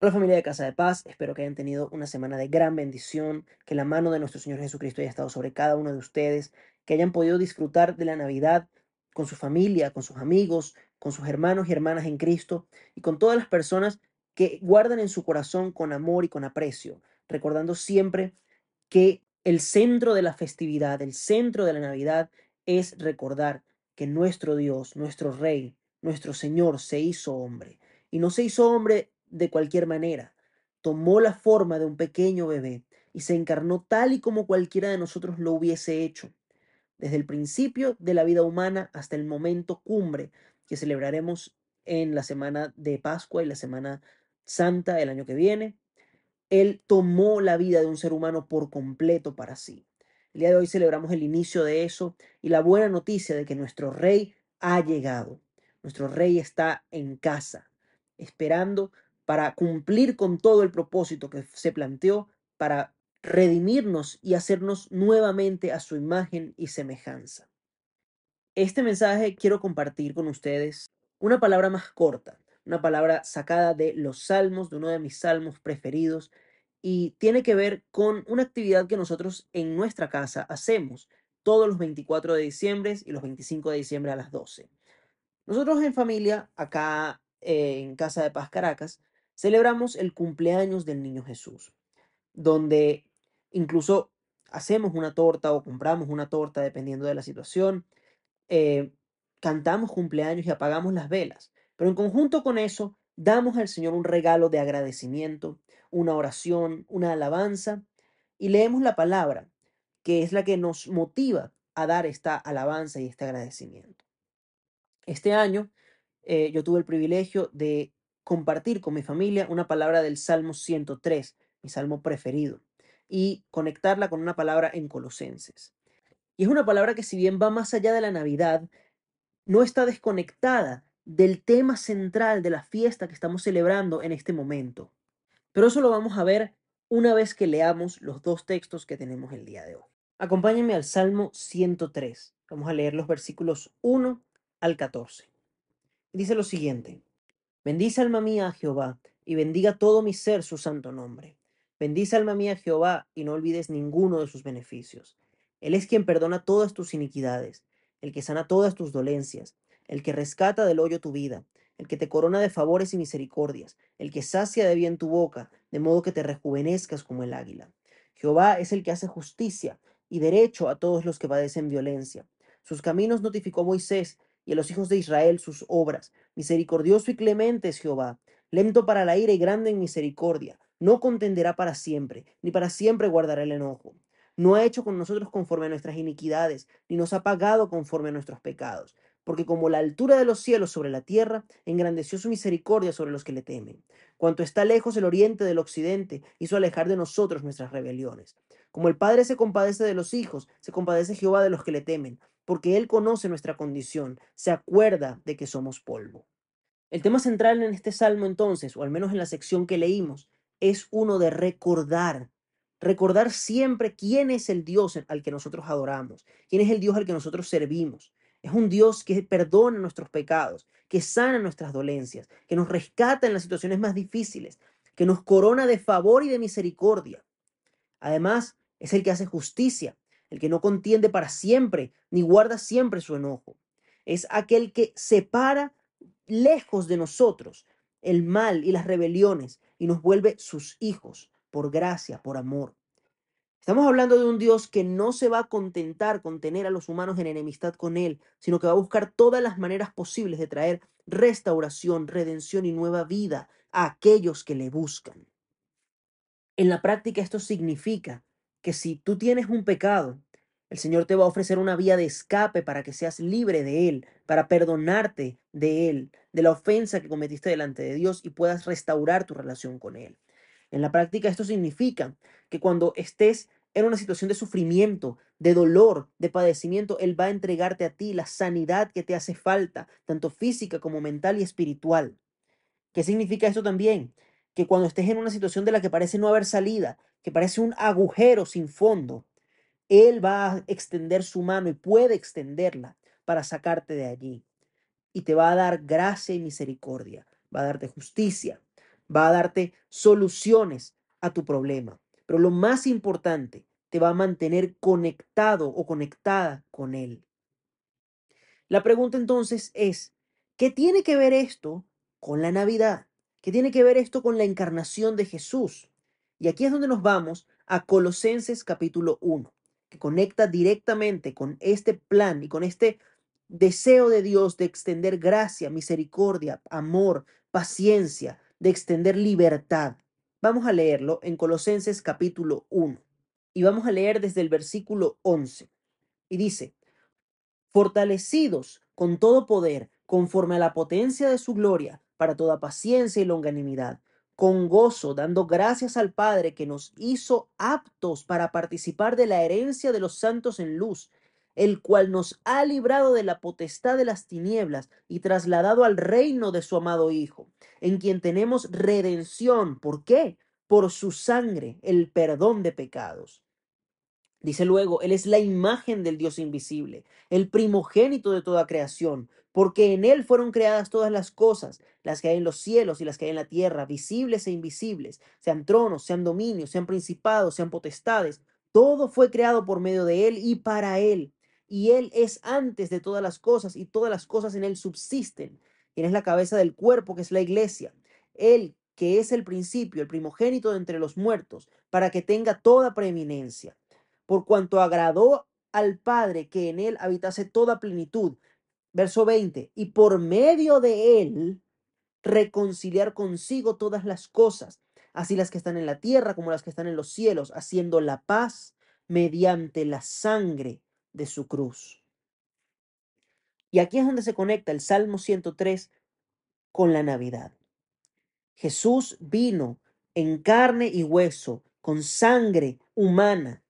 Hola familia de Casa de Paz, espero que hayan tenido una semana de gran bendición, que la mano de nuestro Señor Jesucristo haya estado sobre cada uno de ustedes, que hayan podido disfrutar de la Navidad con su familia, con sus amigos, con sus hermanos y hermanas en Cristo y con todas las personas que guardan en su corazón con amor y con aprecio, recordando siempre que el centro de la festividad, el centro de la Navidad es recordar que nuestro Dios, nuestro Rey, nuestro Señor se hizo hombre. Y no se hizo hombre de cualquier manera. Tomó la forma de un pequeño bebé y se encarnó tal y como cualquiera de nosotros lo hubiese hecho. Desde el principio de la vida humana hasta el momento cumbre que celebraremos en la semana de Pascua y la semana santa el año que viene, Él tomó la vida de un ser humano por completo para sí. El día de hoy celebramos el inicio de eso y la buena noticia de que nuestro rey ha llegado. Nuestro rey está en casa, esperando para cumplir con todo el propósito que se planteó para redimirnos y hacernos nuevamente a su imagen y semejanza. Este mensaje quiero compartir con ustedes una palabra más corta, una palabra sacada de los salmos, de uno de mis salmos preferidos, y tiene que ver con una actividad que nosotros en nuestra casa hacemos todos los 24 de diciembre y los 25 de diciembre a las 12. Nosotros en familia, acá eh, en Casa de Paz Caracas, celebramos el cumpleaños del Niño Jesús, donde incluso hacemos una torta o compramos una torta dependiendo de la situación, eh, cantamos cumpleaños y apagamos las velas, pero en conjunto con eso damos al Señor un regalo de agradecimiento, una oración, una alabanza y leemos la palabra, que es la que nos motiva a dar esta alabanza y este agradecimiento. Este año eh, yo tuve el privilegio de compartir con mi familia una palabra del Salmo 103, mi salmo preferido, y conectarla con una palabra en Colosenses. Y es una palabra que si bien va más allá de la Navidad, no está desconectada del tema central de la fiesta que estamos celebrando en este momento. Pero eso lo vamos a ver una vez que leamos los dos textos que tenemos el día de hoy. Acompáñenme al Salmo 103. Vamos a leer los versículos 1 al 14. Dice lo siguiente. Bendice alma mía a Jehová, y bendiga todo mi ser su santo nombre. Bendice alma mía a Jehová, y no olvides ninguno de sus beneficios. Él es quien perdona todas tus iniquidades, el que sana todas tus dolencias, el que rescata del hoyo tu vida, el que te corona de favores y misericordias, el que sacia de bien tu boca, de modo que te rejuvenezcas como el águila. Jehová es el que hace justicia y derecho a todos los que padecen violencia. Sus caminos notificó Moisés, y a los hijos de Israel sus obras. Misericordioso y clemente es Jehová, lento para la ira y grande en misericordia. No contenderá para siempre, ni para siempre guardará el enojo. No ha hecho con nosotros conforme a nuestras iniquidades, ni nos ha pagado conforme a nuestros pecados. Porque como la altura de los cielos sobre la tierra, engrandeció su misericordia sobre los que le temen. Cuanto está lejos el oriente del occidente, hizo alejar de nosotros nuestras rebeliones. Como el Padre se compadece de los hijos, se compadece Jehová de los que le temen porque Él conoce nuestra condición, se acuerda de que somos polvo. El tema central en este salmo entonces, o al menos en la sección que leímos, es uno de recordar, recordar siempre quién es el Dios al que nosotros adoramos, quién es el Dios al que nosotros servimos. Es un Dios que perdona nuestros pecados, que sana nuestras dolencias, que nos rescata en las situaciones más difíciles, que nos corona de favor y de misericordia. Además, es el que hace justicia, el que no contiende para siempre, ni guarda siempre su enojo. Es aquel que separa lejos de nosotros el mal y las rebeliones y nos vuelve sus hijos por gracia, por amor. Estamos hablando de un Dios que no se va a contentar con tener a los humanos en enemistad con Él, sino que va a buscar todas las maneras posibles de traer restauración, redención y nueva vida a aquellos que le buscan. En la práctica esto significa que si tú tienes un pecado, el Señor te va a ofrecer una vía de escape para que seas libre de él, para perdonarte de él, de la ofensa que cometiste delante de Dios y puedas restaurar tu relación con él. En la práctica esto significa que cuando estés en una situación de sufrimiento, de dolor, de padecimiento, Él va a entregarte a ti la sanidad que te hace falta, tanto física como mental y espiritual. ¿Qué significa esto también? Que cuando estés en una situación de la que parece no haber salida, que parece un agujero sin fondo, Él va a extender su mano y puede extenderla para sacarte de allí. Y te va a dar gracia y misericordia, va a darte justicia, va a darte soluciones a tu problema. Pero lo más importante, te va a mantener conectado o conectada con Él. La pregunta entonces es, ¿qué tiene que ver esto con la Navidad? ¿Qué tiene que ver esto con la encarnación de Jesús? Y aquí es donde nos vamos a Colosenses capítulo 1, que conecta directamente con este plan y con este deseo de Dios de extender gracia, misericordia, amor, paciencia, de extender libertad. Vamos a leerlo en Colosenses capítulo 1 y vamos a leer desde el versículo 11. Y dice, fortalecidos con todo poder, conforme a la potencia de su gloria, para toda paciencia y longanimidad, con gozo, dando gracias al Padre que nos hizo aptos para participar de la herencia de los santos en luz, el cual nos ha librado de la potestad de las tinieblas y trasladado al reino de su amado Hijo, en quien tenemos redención. ¿Por qué? Por su sangre, el perdón de pecados. Dice luego, Él es la imagen del Dios invisible, el primogénito de toda creación, porque en Él fueron creadas todas las cosas, las que hay en los cielos y las que hay en la tierra, visibles e invisibles, sean tronos, sean dominios, sean principados, sean potestades. Todo fue creado por medio de Él y para Él. Y Él es antes de todas las cosas y todas las cosas en Él subsisten. Él es la cabeza del cuerpo que es la iglesia. Él que es el principio, el primogénito de entre los muertos, para que tenga toda preeminencia por cuanto agradó al Padre que en él habitase toda plenitud. Verso 20, y por medio de él reconciliar consigo todas las cosas, así las que están en la tierra como las que están en los cielos, haciendo la paz mediante la sangre de su cruz. Y aquí es donde se conecta el Salmo 103 con la Navidad. Jesús vino en carne y hueso, con sangre humana,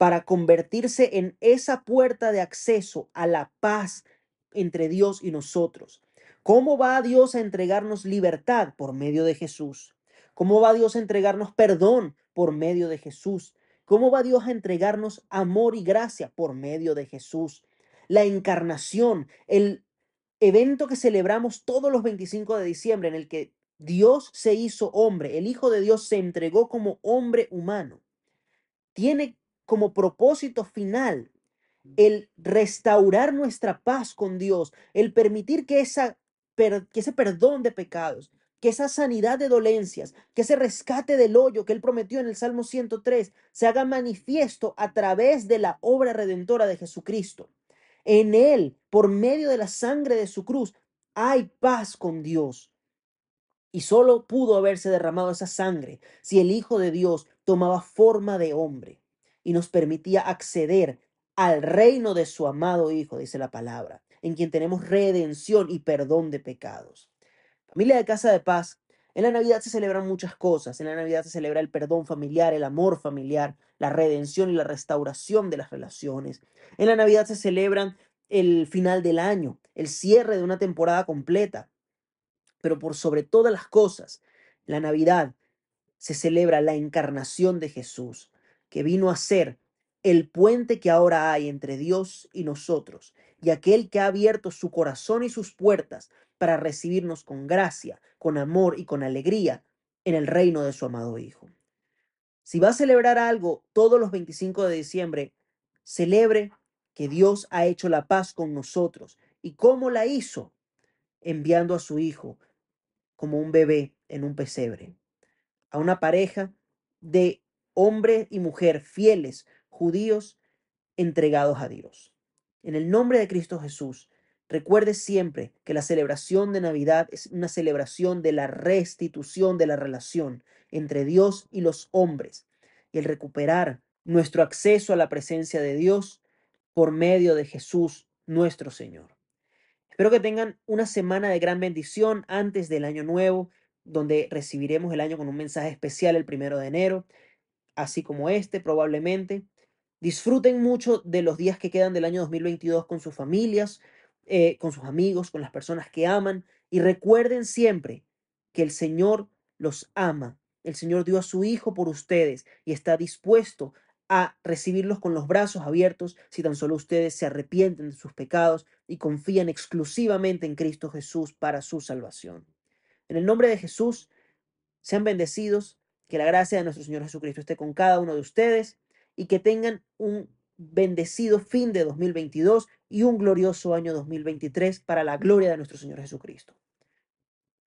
para convertirse en esa puerta de acceso a la paz entre Dios y nosotros. ¿Cómo va Dios a entregarnos libertad por medio de Jesús? ¿Cómo va Dios a entregarnos perdón por medio de Jesús? ¿Cómo va Dios a entregarnos amor y gracia por medio de Jesús? La encarnación, el evento que celebramos todos los 25 de diciembre en el que Dios se hizo hombre, el Hijo de Dios se entregó como hombre humano, tiene como propósito final el restaurar nuestra paz con Dios, el permitir que, esa, que ese perdón de pecados, que esa sanidad de dolencias, que ese rescate del hoyo que Él prometió en el Salmo 103 se haga manifiesto a través de la obra redentora de Jesucristo. En Él, por medio de la sangre de su cruz, hay paz con Dios. Y solo pudo haberse derramado esa sangre si el Hijo de Dios tomaba forma de hombre y nos permitía acceder al reino de su amado Hijo, dice la palabra, en quien tenemos redención y perdón de pecados. Familia de Casa de Paz, en la Navidad se celebran muchas cosas. En la Navidad se celebra el perdón familiar, el amor familiar, la redención y la restauración de las relaciones. En la Navidad se celebran el final del año, el cierre de una temporada completa. Pero por sobre todas las cosas, la Navidad se celebra la encarnación de Jesús, que vino a ser el puente que ahora hay entre Dios y nosotros, y aquel que ha abierto su corazón y sus puertas para recibirnos con gracia, con amor y con alegría en el reino de su amado Hijo. Si va a celebrar algo todos los 25 de diciembre, celebre que Dios ha hecho la paz con nosotros. ¿Y cómo la hizo? Enviando a su Hijo como un bebé en un pesebre, a una pareja de hombre y mujer fieles, judíos, entregados a Dios. En el nombre de Cristo Jesús, recuerde siempre que la celebración de Navidad es una celebración de la restitución de la relación entre Dios y los hombres y el recuperar nuestro acceso a la presencia de Dios por medio de Jesús nuestro Señor. Espero que tengan una semana de gran bendición antes del año nuevo, donde recibiremos el año con un mensaje especial el primero de enero así como este probablemente. Disfruten mucho de los días que quedan del año 2022 con sus familias, eh, con sus amigos, con las personas que aman y recuerden siempre que el Señor los ama. El Señor dio a su Hijo por ustedes y está dispuesto a recibirlos con los brazos abiertos si tan solo ustedes se arrepienten de sus pecados y confían exclusivamente en Cristo Jesús para su salvación. En el nombre de Jesús, Sean bendecidos, que la gracia de nuestro Señor Jesucristo esté con cada uno de ustedes y que tengan un bendecido fin de 2022 y un glorioso año 2023 para la gloria de nuestro Señor Jesucristo.